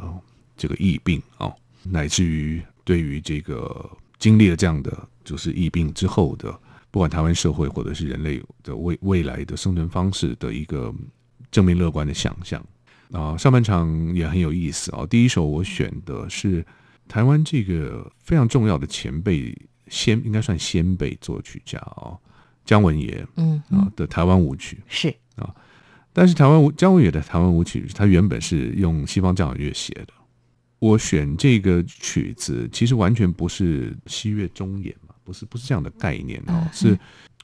S9: 这个疫病啊，乃至于对于这个经历了这样的就是疫病之后的，不管台湾社会或者是人类的未未来的生存方式的一个正面乐观的想象啊。上半场也很有意思啊。第一首我选的是台湾这个非常重要的前辈先应该算先辈作曲家啊，姜文也嗯啊的台湾舞曲
S6: 是
S9: 啊。但是台湾舞姜文也的台湾舞曲，它原本是用西方交响乐写的。我选这个曲子，其实完全不是西乐中演嘛，不是不是这样的概念哦。是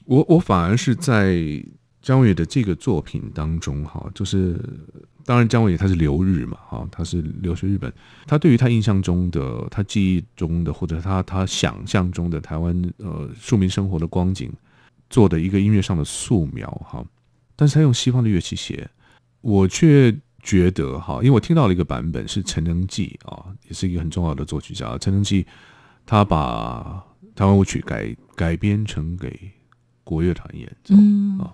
S9: 我我反而是在姜文也的这个作品当中哈，就是当然姜文也他是留日嘛哈，他是留学日本，他对于他印象中的、他记忆中的或者他他想象中的台湾呃庶民生活的光景，做的一个音乐上的素描哈。但是他用西方的乐器写，我却觉得哈，因为我听到了一个版本是陈能记啊，也是一个很重要的作曲家。陈能记他把台湾舞曲改改编成给国乐团演奏啊，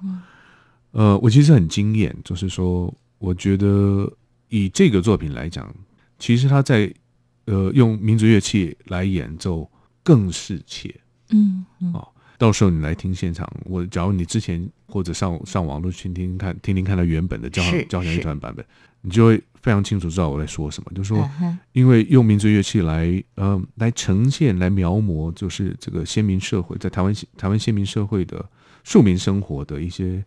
S9: 呃，我其实很惊艳，就是说，我觉得以这个作品来讲，其实他在呃用民族乐器来演奏更是切，嗯啊。到时候你来听现场，我假如你之前或者上上网络去听听看，听听看他原本的交交响乐团版本，你就会非常清楚知道我在说什么。就是说，因为用民族乐器来，嗯、呃，来呈现、来描摹，就是这个先民社会在台湾台湾先民社会的庶民生活的一些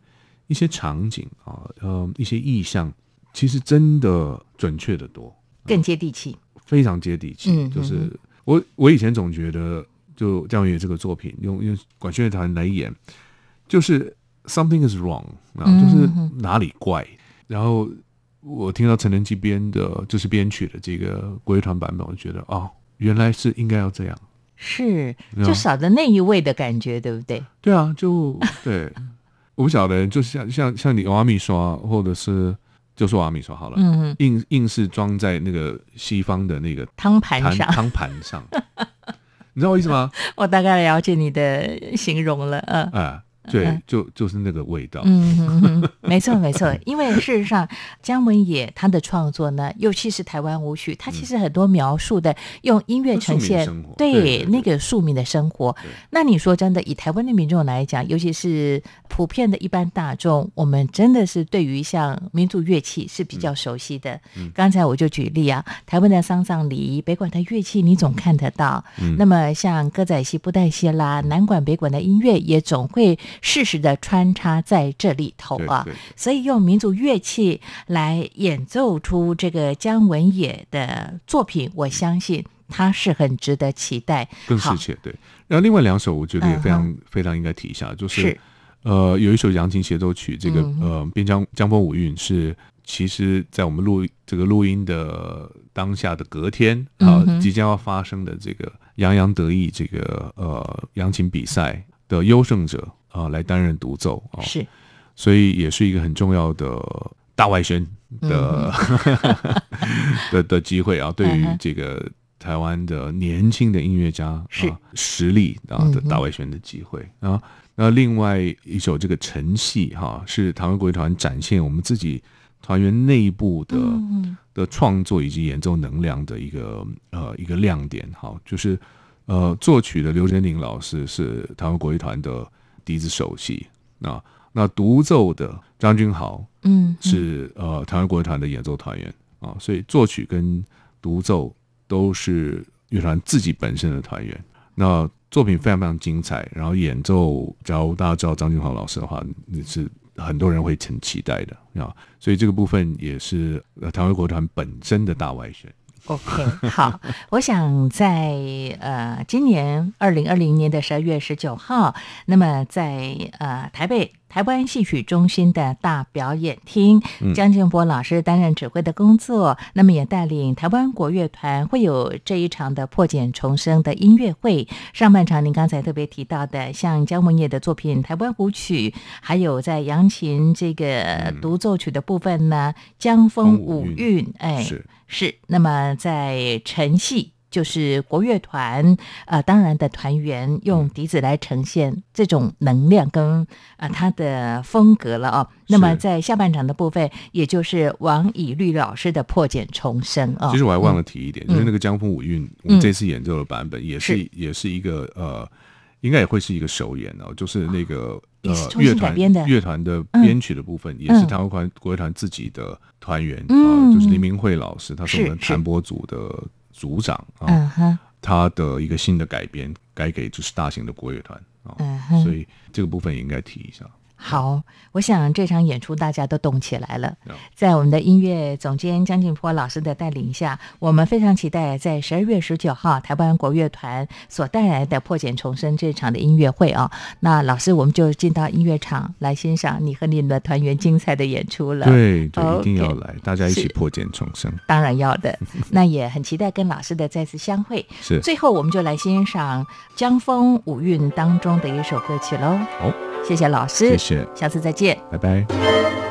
S9: 一些场景啊，呃，一些意象，其实真的准确的多，
S6: 更接地气，
S9: 非常接地气。嗯、就是我我以前总觉得。就姜文也这个作品用用管弦乐团来演，就是 something is wrong 啊，就是哪里怪。然后我听到陈能记编的，就是编曲的这个国乐团版本，我就觉得哦，原来是应该要这样，
S6: 是就少了那一味的感觉，对不对？
S9: 对啊，就对，我不晓得，就像像像你阿米刷，或者是就说阿米刷好了，嗯，硬硬是装在那个西方的那个
S6: 汤盘上，
S9: 汤盘上。你知道我意思吗？
S6: 我大概了解你的形容了，嗯，
S9: 哎，对，就就是那个味道。
S6: 嗯哼哼，没错没错，因为事实上姜文也他的创作呢，尤其是台湾舞曲，他其实很多描述的用音乐呈现，对，那个庶民的生活。那你说真的，以台湾的民众来讲，尤其是普遍的一般大众，我们真的是对于像民族乐器是比较熟悉的。嗯、刚才我就举例啊，台湾的丧葬礼仪，北管的乐器你总看得到。嗯、那么像歌仔戏、布袋戏啦，南管北管的音乐也总会适时的穿插在这里头啊。所以用民族乐器来演奏出这个姜文也的作品，我相信他是很值得期待。
S9: 更适切对。然后另外两首，我觉得也非常、嗯、非常应该提一下，就是，是呃，有一首扬琴协奏曲，这个、嗯、呃，边疆江风五韵是，其实在我们录这个录音的当下的隔天啊、呃，即将要发生的这个洋洋得意这个呃扬琴比赛的优胜者啊、呃，来担任独奏啊，是，所以也是一个很重要的大外宣的、嗯、的的机会啊，对于这个。台湾的年轻的音乐家是、啊、实力啊的大外宣的机会、嗯、啊，那另外一首这个晨戏哈，是台湾国乐团展现我们自己团员内部的、嗯、的创作以及演奏能量的一个呃一个亮点哈，就是呃作曲的刘真宁老师是台湾国乐团的笛子首席那，那独奏的张君豪嗯是呃台湾国乐团的演奏团员啊，所以作曲跟独奏。都是乐团自己本身的团员，那作品非常非常精彩。然后演奏，假如大家知道张君豪老师的话，你是很多人会很期待的啊。所以这个部分也是呃台湾国乐团本身的大外宣。
S6: OK，好，我想在呃今年二零二零年的十二月十九号，那么在呃台北。台湾戏曲中心的大表演厅，江建波老师担任指挥的工作，嗯、那么也带领台湾国乐团会有这一场的破茧重生的音乐会。上半场您刚才特别提到的，像姜文也的作品《台湾舞曲》，还有在扬琴这个独奏曲的部分呢，嗯《江风舞韵》哎，是是。那么在晨戏。就是国乐团，呃，当然的团员用笛子来呈现这种能量跟啊他、呃、的风格了哦。那么在下半场的部分，也就是王以律老师的破茧重生哦。
S9: 其实我还忘了提一点，嗯、就是那个江风五韵，我们这次演奏的版本也是、嗯、也是一个呃，应该也会是一个首演哦。就是那个呃乐团乐团的编曲的部分，也是台湾国国乐团自己的团员啊、嗯呃，就是林明慧老师，他是我们弹拨组的。组长啊，嗯、他的一个新的改编，改给就是大型的国乐团啊，嗯、所以这个部分也应该提一下。
S6: 好，我想这场演出大家都动起来了。在我们的音乐总监江静波老师的带领下，我们非常期待在十二月十九号台湾国乐团所带来的破茧重生这场的音乐会啊。那老师，我们就进到音乐场来欣赏你和你们的团员精彩的演出了。
S9: 对，对，okay, 一定要来，大家一起破茧重生。
S6: 当然要的。那也很期待跟老师的再次相会。
S9: 是。
S6: 最后，我们就来欣赏《江风五韵》当中的一首歌曲喽。
S9: 好。
S6: 谢谢老师，
S9: 谢谢，
S6: 下次再见，
S9: 拜拜。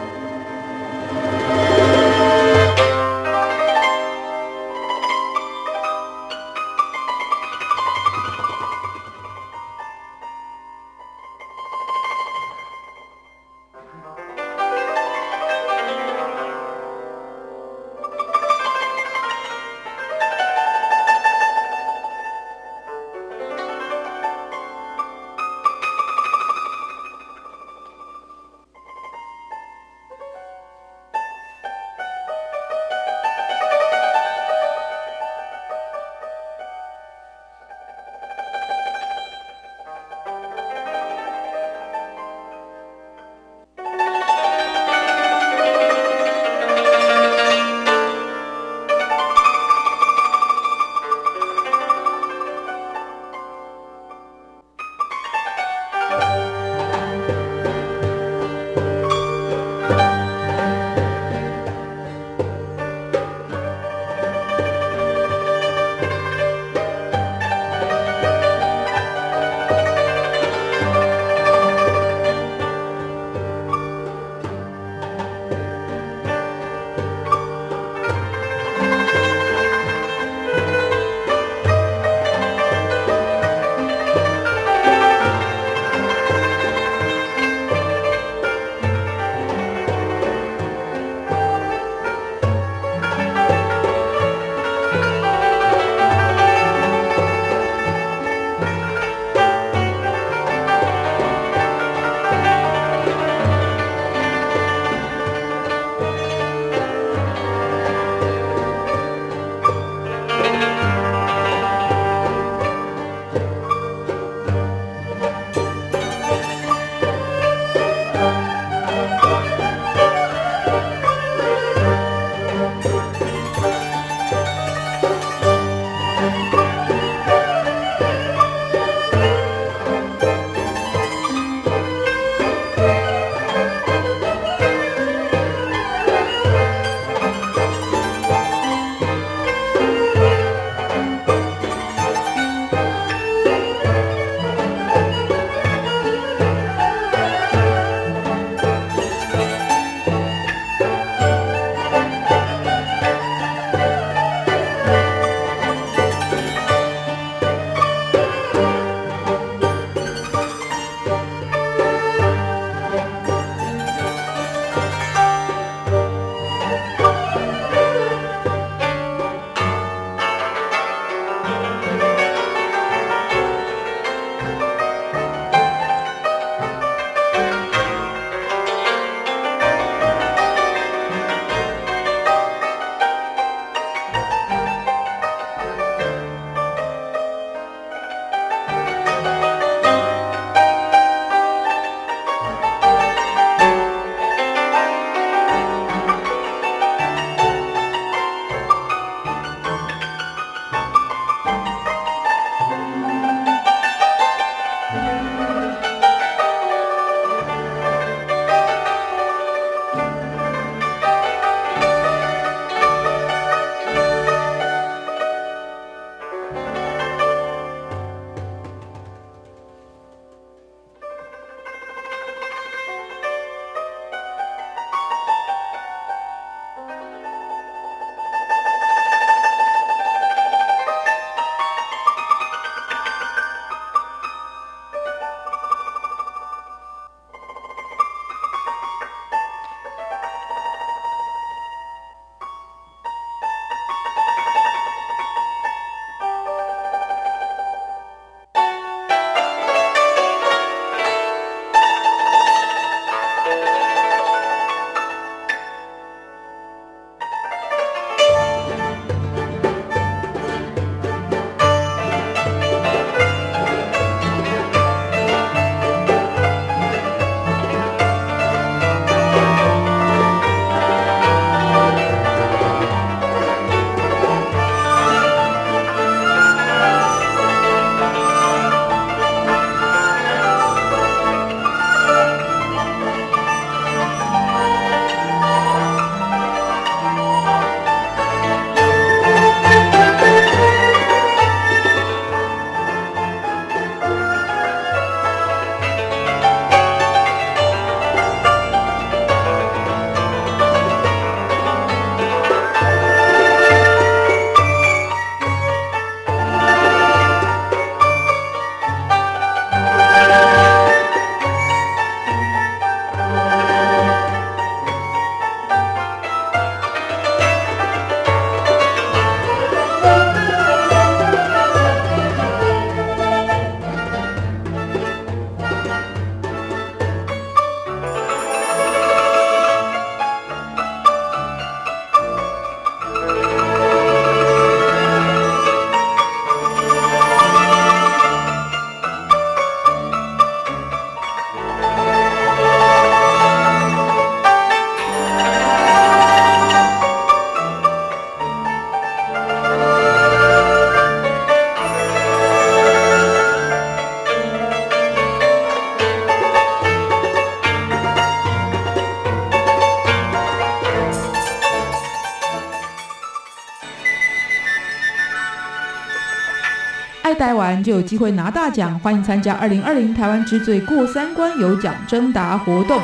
S10: 就有机会拿大奖，欢迎参加二零二零台湾之最过三关有奖征答活动。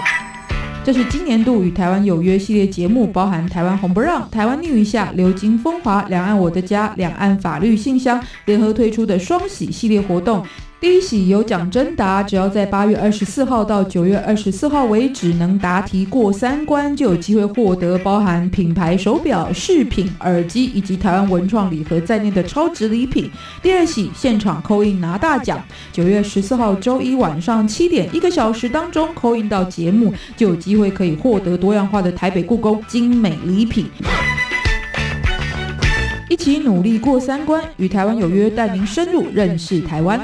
S10: 这是今年度与台湾有约系列节目，包含台湾红不让、台湾逆一下、流金风华、两岸我的家、两岸法律信箱联合推出的双喜系列活动。第一喜有奖征答，只要在八月二十四号到九月二十四号为止，能答题过三关，就有机会获得包含品牌手表、饰品、耳机以及台湾文创礼盒在内的超值礼品。第二喜现场扣印拿大奖，九月十四号周一晚上七点，一个小时当中扣印到节目，就有机会可以获得多样化的台北故宫精美礼品。一起努力过三关，与台湾有约，带您深入认识台湾。